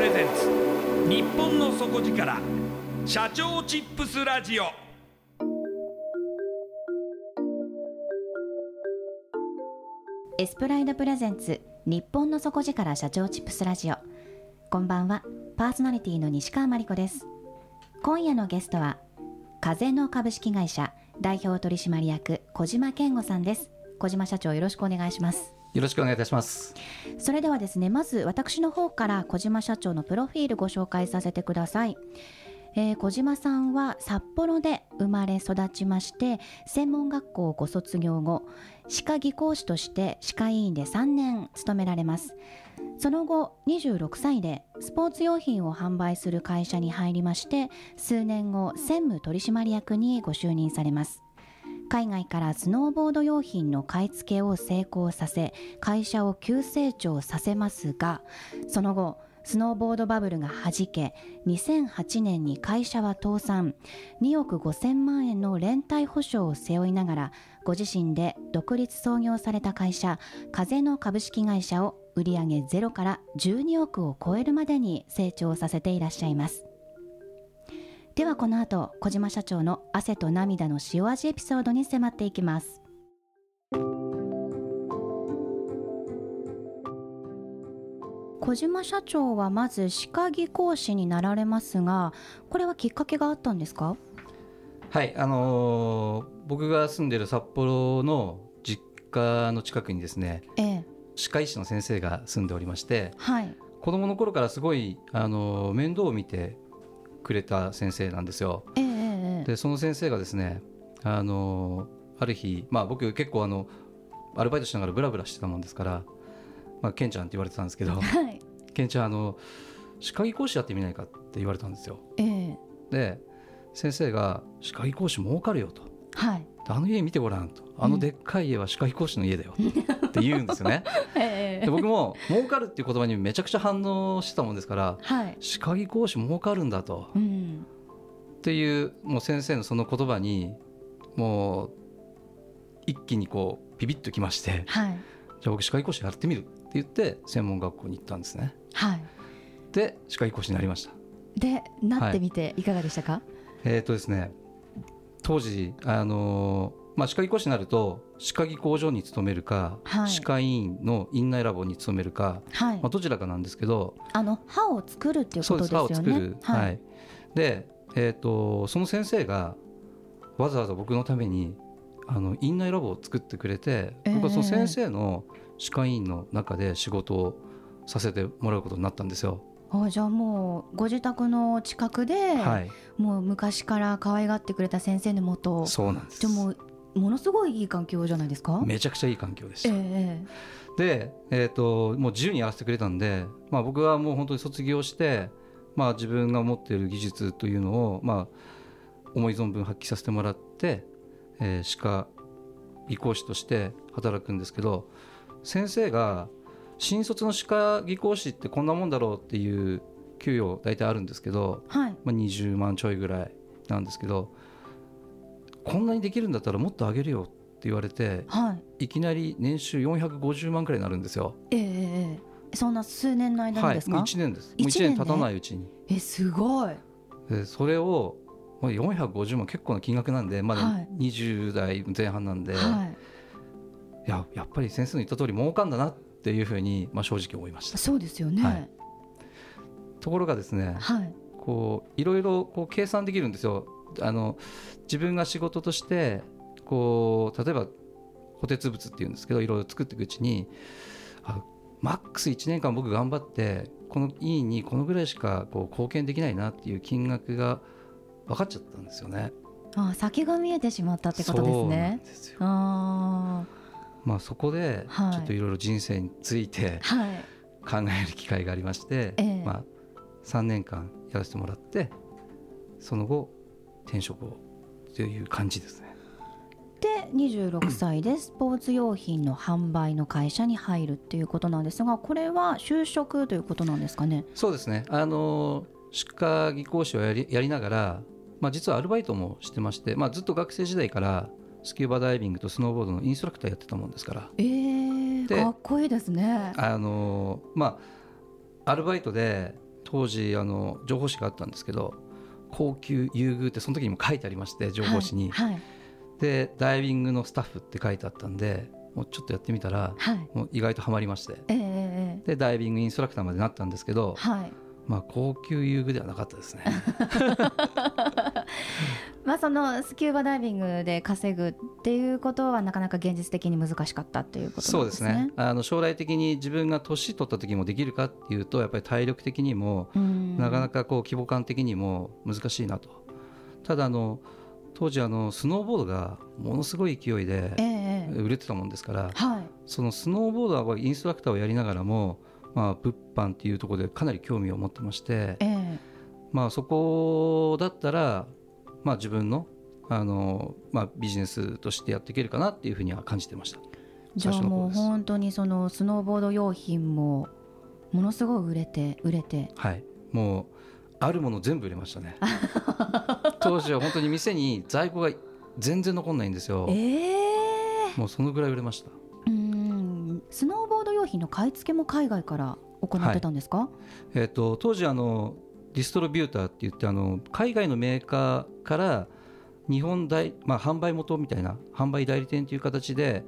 プレゼンツ。日本の底力。社長チップスラジオ。エスプライドプレゼンツ。日本の底力社長チップスラジオ。こんばんは。パーソナリティの西川真理子です。今夜のゲストは。風の株式会社代表取締役小島健吾さんです。小島社長よろしくお願いします。よろしくお願いいたします。それではですねまず私の方から小島社長のプロフィールご紹介させてください、えー小島さんは札幌で生まれ育ちまして専門学校をご卒業後歯科技工士として歯科医院で3年勤められます。その後26歳でスポーツ用品を販売する会社に入りまして数年後専務取締役にご就任されます。海外からスノーボード用品の買い付けを成功させ会社を急成長させますがその後スノーボードバブルがはじけ2008年に会社は倒産。2億5000万円の連帯保証を背負いながらご自身で独立創業された会社風の株式会社を売上ゼロから12億を超えるまでに成長させていらっしゃいます。ではこの後小島社長の汗と涙の塩味エピソードに迫っていきます。小島社長はまず歯科技講師になられますがこれはきっかけがあったんですか？はい、あのー僕が住んでる札幌の実家の近くにですね、ええ。歯科医師の先生が住んでおりまして、はい。子供の頃からすごい、あのー面倒を見てくれた先生なんですよ。ええええで、その先生がですね、あのーある日、まあ僕結構あの、アルバイトしながらブラブラしてたもんですから、まあ、ケンちゃんって言われてたんですけど、はいケンちゃん、あの、歯科技講師やってみないかって言われたんですよ。ええで、先生が歯科技講師儲かるよと。はいあの家見てごらんと。あのでっかい家は歯科技講師の家だよ。って言うんですよね。え えで僕も、儲かるっていう言葉にめちゃくちゃ反応してたもんですから、はい歯科技講師儲かるんだと。うんっていう、もう先生のその言葉に、もう、一気にこう、ビビッときまして、はいじゃあ僕歯科技講師やってみるって言って、専門学校に行ったんですね。はいで、歯科技講師になりました。でなってみていかがでしたか、えーとですね、当時、あのーまあ、歯科技講師になると歯科技工場に勤めるか、はい。歯科医院の院内ラボに勤めるか、はい。まあ、どちらかなんですけどあの歯を作るっていうことですよね。歯を作る、はい。はい。で、えー、とその先生がわざわざ僕のためにあの院内ラボを作ってくれて、ええ僕はその先生の歯科医院の中で仕事をさせてもらうことになったんですよ。あじゃあもうご自宅の近くで、はい、もう昔から可愛がってくれた先生のもとそうなんです。じゃあもうものすごいいい環境じゃないですか？めちゃくちゃいい環境でした。えで、えー、ともう自由にやらせてくれたんで、まあ、僕はもう本当に卒業して、まあ、自分が持っている技術というのを、まあ、思い存分発揮させてもらって、えー歯科技工士として働くんですけど先生が新卒の歯科技工士ってこんなもんだろうっていう給与大体あるんですけど、えはい。まあ、20万ちょいぐらいなんですけどこんなにできるんだったらもっと上げるよって言われてはい。いきなり年収450万くらいになるんですよ。ええええそんな数年の間にですか、はい、もう1年です。もう1一年で年経たないうちに。えすごい。でそれをまあ450万結構な金額なんでまだはい。20代前半なんで、はい。ややっぱり先生の言った通り儲かんだなっていうふうに、まあ、正直思いました。そうですよね。はい。ところがですねはい。こういろいろこう計算できるんですよあの自分が仕事としてこう例えば補鉄物っていうんですけどいろいろ作っていくうちにあマックス1年間僕頑張ってこの委員にこのぐらいしかこう貢献できないなっていう金額が分かっちゃったんですよね。あ先が見えてしまったってことですね。ですよ。あまあ、そこではい。ちょっといろいろ人生についてーはい。考える機会がありまして、ええ。まあ、3年間やらせてもらってその後転職をという感じですね。で26歳でスポーツ用品の販売の会社に入るっていうことなんですがこれは就職ということなんですかね？そうですね。あの歯科技工士をやりやりながら、まあ、実はアルバイトもしてまして、まあ、ずっと学生時代からスキューバダイビングとスノーボードのインストラクターやってたもんですから。えー、でかっこいいですね。あのまあアルバイトで当時あの情報誌があったんですけど高級優遇ってその時にも書いてありまして情報誌に、はいはい。でダイビングのスタッフって書いてあったんでもうちょっとやってみたらはい。もう意外とハマりまして。えーでダイビングインストラクターまでなったんですけどー、はい。まあ、高級遊具ではなかったですね まあそのスキューバダイビングで稼ぐっていうことはなかなか現実的に難しかったっていうことそうんですね。あの将来的に自分が年取った時もできるかっていうとやっぱり体力的にもうん。なかなかこう規模感的にも難しいなと。ただあの当時あのスノーボードがものすごい勢いでええええ。売れてたもんですからはい。そのスノーボードはインストラクターをやりながらも、まあ、物販っていうところでかなり興味を持ってまして、ええ。まあ、そこだったら、まあ、自分のあの、まあ、ビジネスとしてやっていけるかなっていうふうには感じてました。じゃあもう本当にそのスノーボード用品もものすごい売れて売れて。はい。もうあるもの全部売れましたね。当時は本当に店に在庫が全然残んないんですよ。ええもうそのぐらい売れました。うん。スノーボード用品の買い付けも海外から行ってたんですか、えっと当時あのディストリビューターって言ってあの海外のメーカーから日本大、まあ、販売元みたいな販売代理店という形で、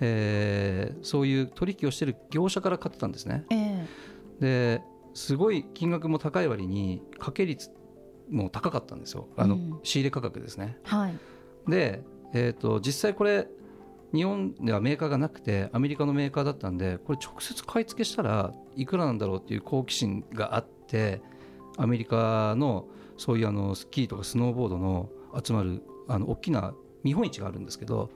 えーそういう取引をしている業者から買ってたんですね。えですごい金額も高い割に掛け率も高かったんですよ。あの、うん。仕入れ価格ですね。えはい。で、えー、と実際これ日本ではメーカーがなくてアメリカのメーカーだったんでこれ直接買い付けしたらいくらなんだろうっていう好奇心があってアメリカのそういうあのスキーとかスノーボードの集まるあの大きな見本市があるんですけど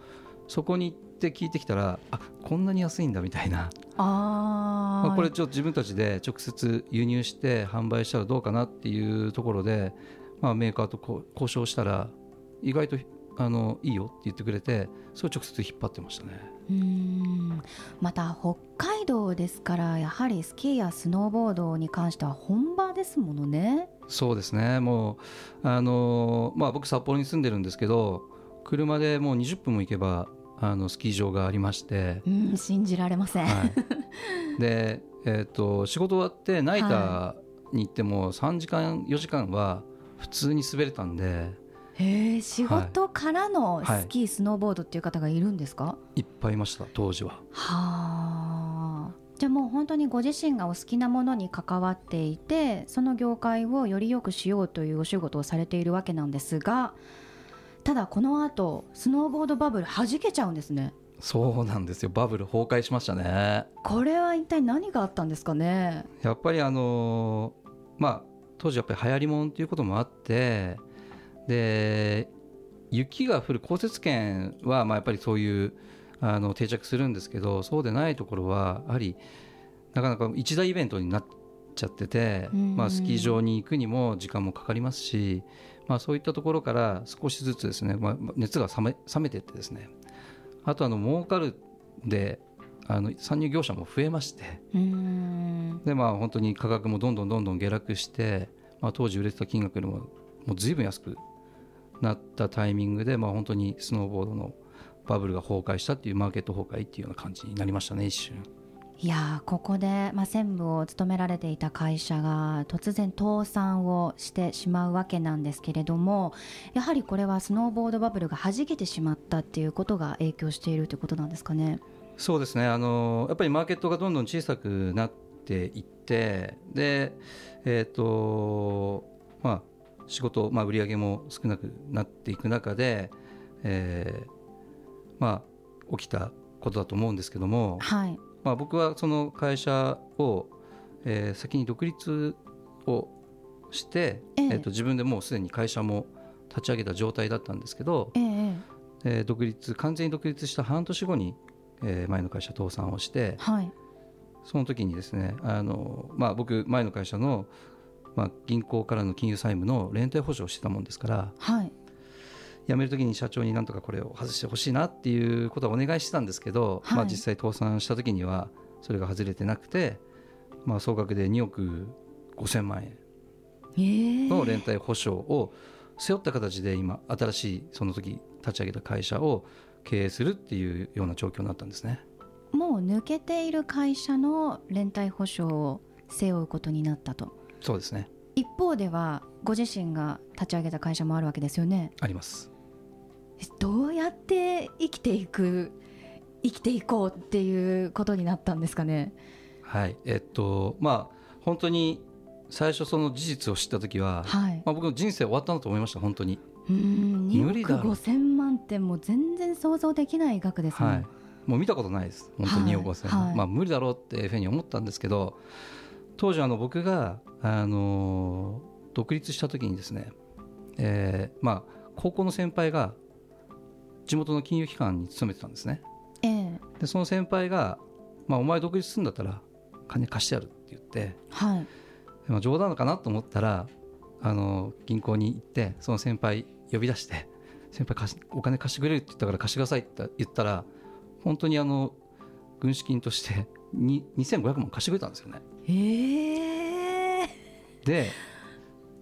そこに行って聞いてきたらあこんなに安いんだみたいな。あー。まあ、これちょっと自分たちで直接輸入して販売したらどうかなっていうところで、まあ、メーカーとこう交渉したら意外とあのいいよって言ってくれてそれを直接引っ張ってましたね。うーん。また北海道ですからやはりスキーやスノーボードに関しては本場ですものね。そうですね。もうあの、まあ、僕札幌に住んでるんですけど車でもう20分も行けばあのスキー場がありまして、うん信じられません、はい、で、えー、と仕事終わってナイターに行っても3時間4時間は普通に滑れたんでへえ仕事からのはい。スキー、スノーボードっていう方がいるんですか？いっぱいいました当時は。はあ。じゃあもう本当にご自身がお好きなものに関わっていてその業界をより良くしようというお仕事をされているわけなんですがただこの後スノーボードバブル弾けちゃうんですね。そうなんですよ。バブル崩壊しましたね。これは一体何があったんですかね？やっぱりあのーまあ当時やっぱり流行りもんっていうこともあってで雪が降る降雪圏はまあやっぱりそういうあの定着するんですけどそうでないところはやはりなかなか一大イベントになっちゃってて、うんまあ、スキー場に行くにも時間もかかりますし、まあ、そういったところから少しずつですね、まあ、熱が冷め冷めていってですね。あとあの儲かるであの参入業者も増えまして。でまあ本当に価格もどんどんどんどん下落して、まあ、当時売れてた金額よりももう随分安くなったタイミングで、まあ、本当にスノーボードのバブルが崩壊したっていうマーケット崩壊っていうような感じになりましたね一瞬いやーここで、まあ、専務を務められていた会社が突然倒産をしてしまうわけなんですけれどもやはりこれはスノーボードバブルが弾けてしまったっていうことが影響しているということなんですかね？そうですねあのやっぱりマーケットがどんどん小さくなっていってでえっ、とまあ仕事、まあ、売り上げも少なくなっていく中で、えーまあ起きたことだと思うんですけども、はい、まあ、僕はその会社を、えー先に独立をして、ええ。えーと自分でもうすでに会社も立ち上げた状態だったんですけど、えええー独立完全に独立した半年後に、えー前の会社倒産をしてはい、その時にですねあの、まあ、僕前の会社の、まあ、銀行からの金融債務の連帯保証をしてたもんですからはい、辞める時に社長になんとかこれを外してほしいなっていうことはお願いしてたんですけど、はい。まあ、実際倒産した時にはそれが外れてなくて、まあ、総額で2億5000万円ええ。の連帯保証を背負った形で今新しいその時立ち上げた会社を経営するっていうような状況になったんですね。もう抜けている会社の連帯保証を背負うことになったとそうですね。一方ではご自身が立ち上げた会社もあるわけですよね。あります。どうやって生きていく生きていこうっていうことになったんですかね。はい。えっとまあ本当に最初その事実を知った時は、はい。まあ、僕の人生終わったなと思いました本当に。うーん2億無理だろ5000万ってもう全然想像できない額ですもん、はい。もう見たことないです。本当に2億5000万、はい。まあ無理だろうっていうふうに思ったんですけど当時あの僕があの独立した時にですね、えーまあ高校の先輩が地元の金融機関に勤めてたんですね。ええ。でその先輩が、まあ、お前独立するんだったら金貸してやるって言って、はい。まあ、冗談かなと思ったらあの銀行に行ってその先輩呼び出して先輩貸しお金貸してくれるって言ったから貸してくださいって言ったら本当にあの軍資金としてに2500万貸してくれたんですよね。ええで、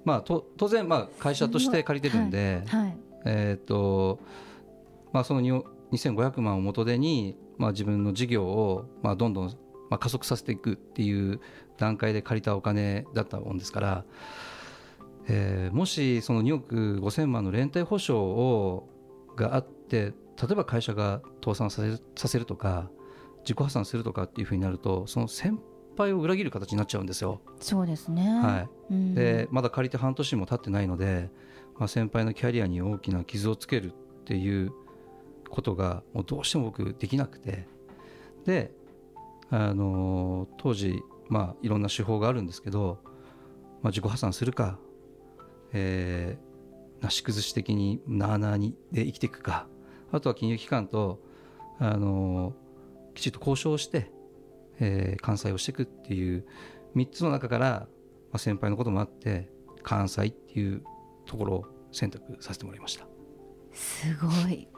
まあ、と当然まあ会社として借りてるんで、はいえーっとまあ、そのに2500万を元手に、まあ、自分の事業を、まあ、どんどん、まあ、加速させていくっていう段階で借りたお金だったもんですから、えーもしその2億5000万の連帯保証をがあって例えば会社が倒産させるさせるとか自己破産するとかっていうふうになるとその先輩を裏切る形になっちゃうんですよ。そうですね。はい。うん。でまだ借りて半年も経ってないので、まあ、先輩のキャリアに大きな傷をつけるっていうことがもうどうしても僕できなくて。で、あのー当時、まあ、いろんな手法があるんですけど、まあ、自己破産するか、えーなし崩し的になあなあにで生きていくかあとは金融機関と、あのーきちっと交渉して、えー完済をしていくっていう3つの中から、まあ、先輩のこともあって関西っていうところを選択させてもらいました。すごい。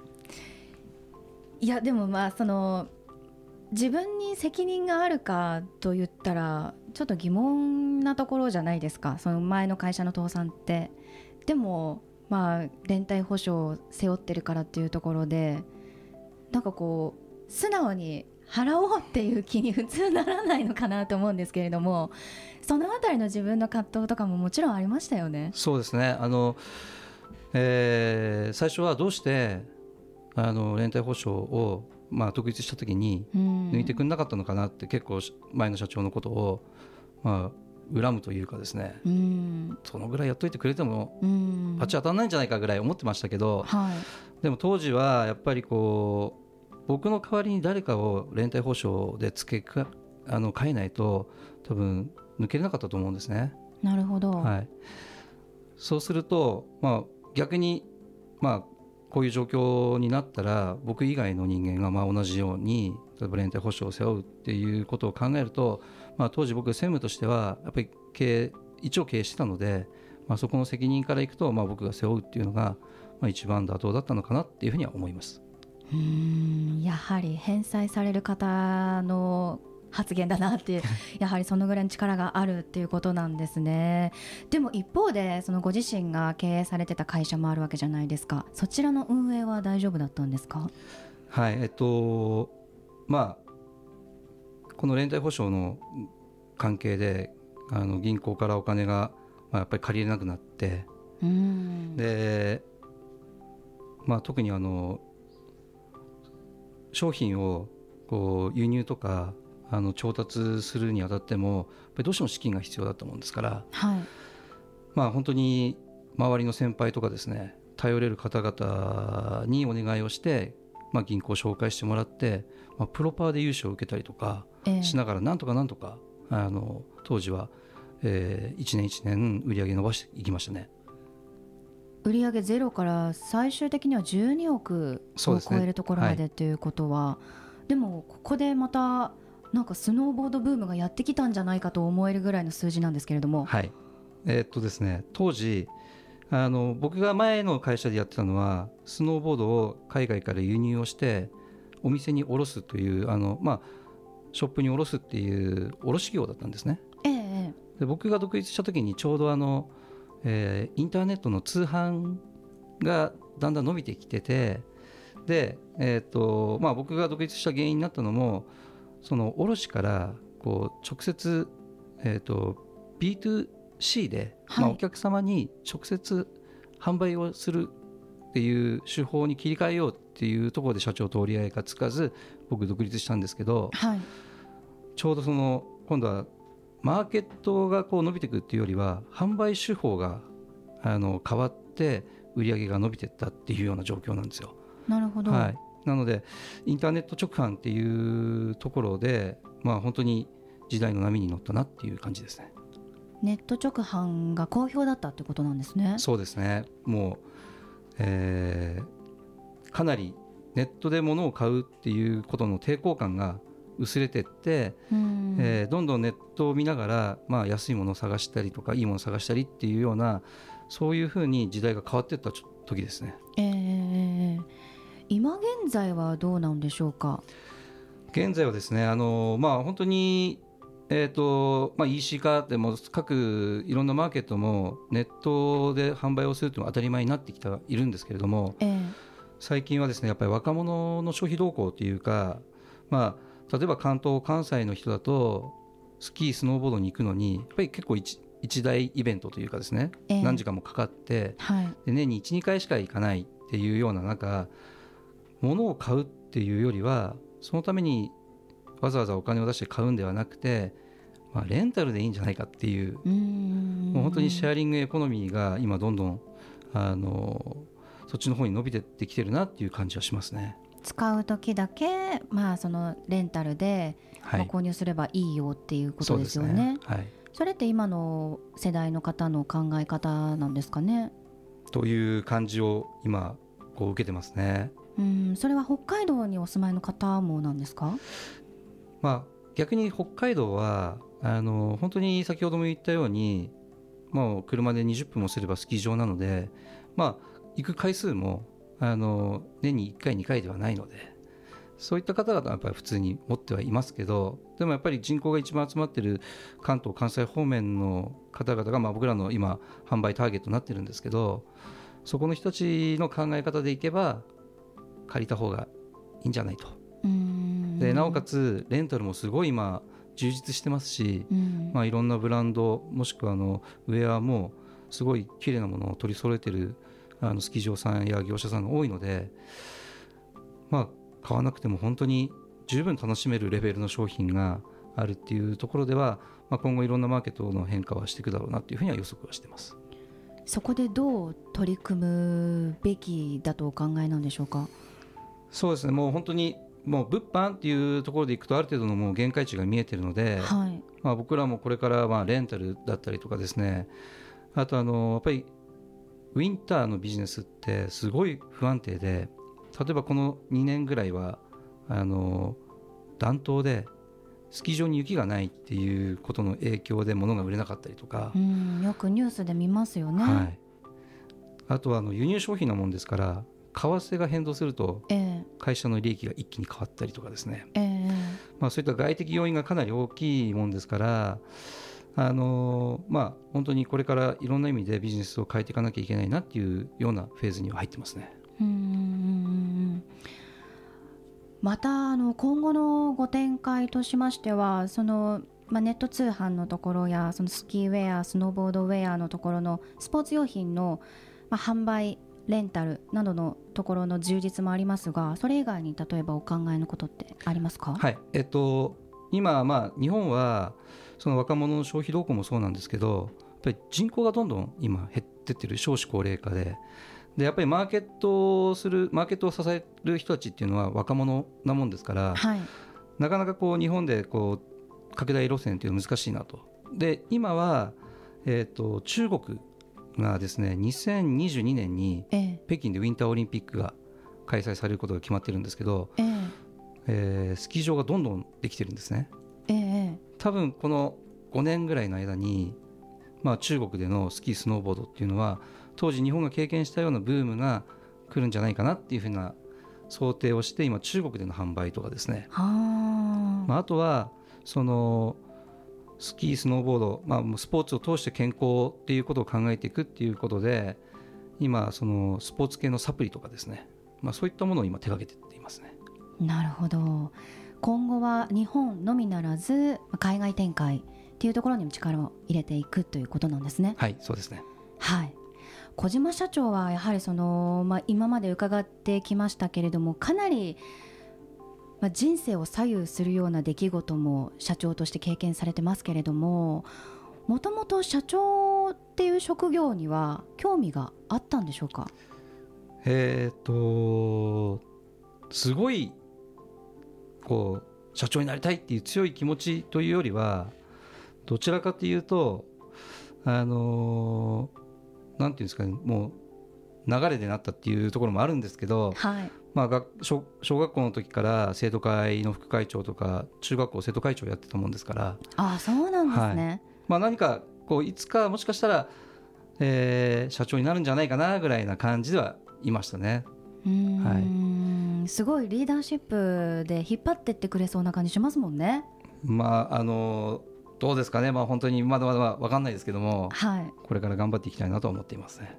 いやでもまあその自分に責任があるかと言ったらちょっと疑問なところじゃないですか。その前の会社の倒産って。でもまあ連帯保証を背負ってるからっていうところでなんかこう素直に払おうっていう気に普通ならないのかなと思うんですけれどもそのあたりの自分の葛藤とかももちろんありましたよね。そうですね。あの、えー最初はどうしてあの連帯保証を、まあ、独立した時にうん。抜いてくれなかったのかなって結構前の社長のことを、まあ、恨むというかですね。うん。そのぐらいやっといてくれてもうん。パチ当たんないんじゃないかぐらい思ってましたけどはい。でも当時はやっぱりこう僕の代わりに誰かを連帯保証で付けかあの変えないと多分抜けれなかったと思うんですね。なるほど、はい、そうすると、まあ、逆に、まあ、こういう状況になったら僕以外の人間がまあ同じように例えば連帯保証を背負うっていうことを考えると、まあ、当時僕専務としてはやっぱり経営一応経営してたので、まあ、そこの責任からいくと、まあ、僕が背負うっていうのが、まあ、一番妥当だったのかなっていうふうには思います。うーんやはり返済される方の発言だなっていうやはりそのぐらいの力があるっていうことなんですね。でも一方でそのご自身が経営されてた会社もあるわけじゃないですか。そちらの運営は大丈夫だったんですか？はいえっとまあこの連帯保証の関係であの銀行からお金が、まあ、やっぱり借りれなくなって。で、まあ、特にあの商品をこう輸入とかあの調達するにあたってもやっぱりどうしても資金が必要だと思うんですから、はい。まあ、本当に周りの先輩とかですね頼れる方々にお願いをして、まあ、銀行を紹介してもらって、まあ、プロパーで融資を受けたりとかええ。しながらなんとかなんとかあの当時は、え1年1年売り上げ伸ばしていきましたね。売上ゼロから最終的には12億を超えるところまでっていうことはでもここでまたなんかスノーボードブームがやってきたんじゃないかと思えるぐらいの数字なんですけれども、はい。えーっとですね当時あの僕が前の会社でやってたのはスノーボードを海外から輸入をしてお店に卸すというあの、まあ、ショップに卸すっていう卸業だったんですね。えええ。で僕が独立した時にちょうどあの、えーインターネットの通販がだんだん伸びてきててで、えーっとまあ、僕が独立した原因になったのもその卸からこう直接、えー、と B2C で、まあ、はい。お客様に直接販売をするっていう手法に切り替えようっていうところで社長と折り合いがつかず僕独立したんですけどえはい。ちょうどその今度はマーケットがこう伸びていくっていうよりは販売手法があの変わって売り上げが伸びていったっていうような状況なんですよ。なるほど、はい、なのでインターネット直販っていうところで、まあ、本当に時代の波に乗ったなっていう感じですね。ネット直販が好評だったってことなんですねそうですねもう、えーかなりネットで物を買うっていうことの抵抗感が薄れてって、うん。えーどんどんネットを見ながら、まあ、安いものを探したりとかいいものを探したりっていうようなそういうふうに時代が変わっていった時ですね。ええ今現在はどうなんでしょうか？現在はですねあの、まあ、本当に、えーとまあ、EC 化でも各いろんなマーケットもネットで販売をするというのは当たり前になってきてはいるんですけれどもええ。最近はですねやっぱり若者の消費動向というか、まあ、例えば関東関西の人だとスキースノーボードに行くのにやっぱり結構一一大イベントというかですね、ええ。何時間もかかってはい。で年に12回しか行かないっていうような中物を買うっていうよりはそのためにわざわざお金を出して買うんではなくて、まあ、レンタルでいいんじゃないかっていうもう本当にシェアリングエコノミーが今どんどんあのそっちの方に伸びてってきてるなっていう感じはしますね。使う時だけまあそのレンタルではい、まあ購入すればいいよっていうことですよね。はい、それって今の世代の方の考え方なんですかね？という感じを今こう受けてますね。うん、それは北海道にお住まいの方もなんですか？まあ、逆に北海道はあの本当に先ほども言ったようにもう車で20分もすればスキー場なので、まあ、行く回数もあの年に1回2回ではないのでそういった方々はやっぱり普通に持ってはいますけどでもやっぱり人口が一番集まっている関東関西方面の方々が、まあ、僕らの今販売ターゲットになってるんですけどそこの人たちの考え方でいけば借りた方がいいんじゃないと。うんでなおかつレンタルもすごい今充実してますし、うんまあ、いろんなブランドもしくはあのウェアもすごい綺麗なものを取り揃えてるあのスキー場さんや業者さんが多いので、まあ、買わなくても本当に十分楽しめるレベルの商品があるっていうところでは、まあ、今後いろんなマーケットの変化はしていくだろうなっていうふうには予測はしてます。そこでどう取り組むべきだとお考えなんでしょうか？そうですねもう本当にもう物販っていうところでいくとある程度のもう限界値が見えてるので、はいまあ、僕らもこれからまあレンタルだったりとかですねあとあのやっぱりウィンターのビジネスってすごい不安定で例えばこの2年ぐらいはあの暖冬でスキー場に雪がないっていうことの影響で物が売れなかったりとか。う、んよくニュースで見ますよね、はい、あとはあの輸入商品なもんですから為替が変動するとええ。会社の利益が一気に変わったりとかですね。ええ。まあ、そういった外的要因がかなり大きいもんですから、あのーまあ、本当にこれからいろんな意味でビジネスを変えていかなきゃいけないなっていうようなフェーズには入ってますね。うんまたあの今後のご展開としましてはその、まあ、ネット通販のところやそのスキーウェアスノーボードウェアのところのスポーツ用品の、まあ、販売レンタルなどのところの充実もありますがそれ以外に例えばお考えのことってありますか、はい。えっと、今、まあ、日本はその若者の消費動向もそうなんですけどやっぱり人口がどんどん今減ってってる少子高齢化で。でやっぱりマーケットをするマーケットを支える人たちっていうのは若者なもんですから、はい。なかなかこう日本でこう拡大路線っていうのは難しいなと。で今は、えー、と中国がですね2022年にええ。北京でウィンターオリンピックが開催されることが決まってるんですけど、えええースキー場がどんどんできてるんですね。ええ多分この5年ぐらいの間に、まあ、中国でのスキースノーボードっていうのは当時日本が経験したようなブームが来るんじゃないかなっていうふうな想定をして今中国での販売とかですねはあ、まあ、あとはそのスキー、スノーボード、まあ、スポーツを通して健康っていうことを考えていくっていうことで今そのスポーツ系のサプリとかですね、まあ、そういったものを今手掛けていっていますね。なるほど。今後は日本のみならずまあ海外展開っていうところにも力を入れていくということなんですね。はいそうですね。はい。小島社長はやはりその、まあ、今まで伺ってきましたけれどもかなり、まあ、人生を左右するような出来事も社長として経験されてますけれどももともと社長っていう職業には興味があったんでしょうか？えっ、とすごいこう社長になりたいっていう強い気持ちというよりはどちらかというとあのなんていうんですかねもう流れでなったっていうところもあるんですけど、はい。まあ、学小小学校の時から生徒会の副会長とか中学校生徒会長やってたもんですから、ああそうなんですね、まあ、何かこういつかもしかしたら、えー社長になるんじゃないかなぐらいな感じではいましたね。うーんすごいリーダーシップで引っ張ってってくれそうな感じしますもんね。まああのどうですかね、まあ、本当にまだまだ分かんないですけどもはいこれから頑張っていきたいなと思っていますね。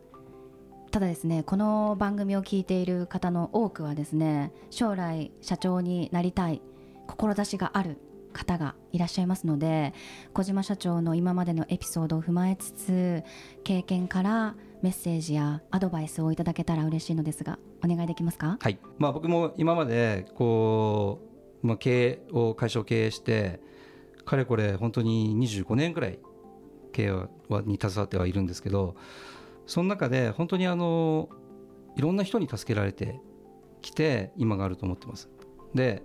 ただですねこの番組を聞いている方の多くはですね将来社長になりたい志がある方がいらっしゃいますので小島社長の今までのエピソードを踏まえつつ経験からメッセージやアドバイスをいただけたら嬉しいのですがお願いできますか？はいまあ、僕も今までこう、まあ、経営を会社を経営してかれこれ本当に25年くらい経営はに携わってはいるんですけどその中で本当にあのいろんな人に助けられてきて今があると思ってます。で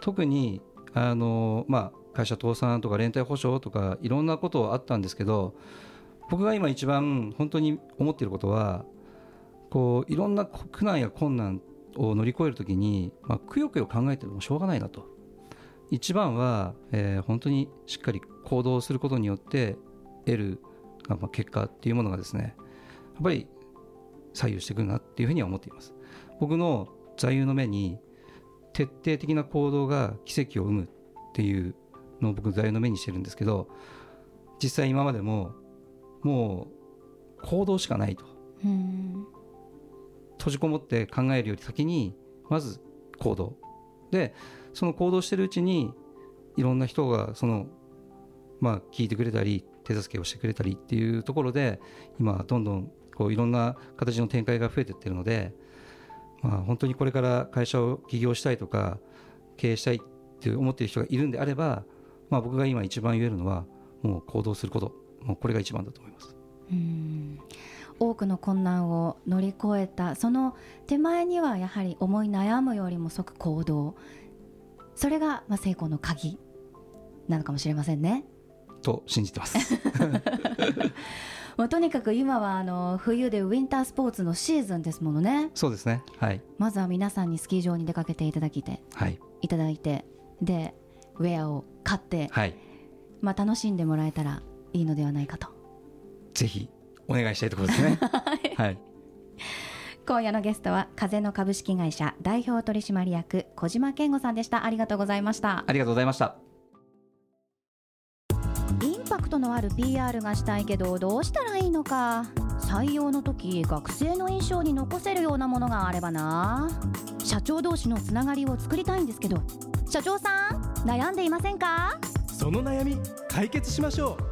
特にあの、まあ、会社倒産とか連帯保証とかいろんなことあったんですけど僕が今一番本当に思っていることはこういろんな苦難や困難を乗り越えるときに、まあ、くよくよ考えてもしょうがないなと。一番は、えー本当にしっかり行動することによって得る、まあ、結果っていうものがですねやっぱり左右してくるなっていうふうには思っています。僕の座右の目に徹底的な行動が奇跡を生むっていうのを僕座右の目にしてるんですけど実際今までももう行動しかないと。うん。閉じこもって考えるより先にまず行動。でその行動してるうちにいろんな人がそのまあ聞いてくれたり手助けをしてくれたりっていうところで今どんどんこういろんな形の展開が増えていってるのでまあ本当にこれから会社を起業したいとか経営したいって思っている人がいるんであればまあ僕が今一番言えるのはもう行動することもうこれが一番だと思います。うん。多くの困難を乗り越えたその手前にはやはり思い悩むよりも即行動。それが、まあ、成功の鍵なのかもしれませんね。と信じてます。もうとにかく今はあの冬でウィンタースポーツのシーズンですものね。そうですね。はい。まずは皆さんにスキー場に出かけていただきてはい。いただいてでウェアを買って、はい。まあ、楽しんでもらえたらいいのではないかと。ぜひお願いしたいところですね。はい。今夜のゲストは風の株式会社代表取締役小島健吾さんでした。ありがとうございました。ありがとうございました。インパクトのある PR がしたいけどどうしたらいいのか。採用の時学生の印象に残せるようなものがあればな。社長同士のつながりを作りたいんですけど社長さん悩んでいませんか？その悩み解決しましょう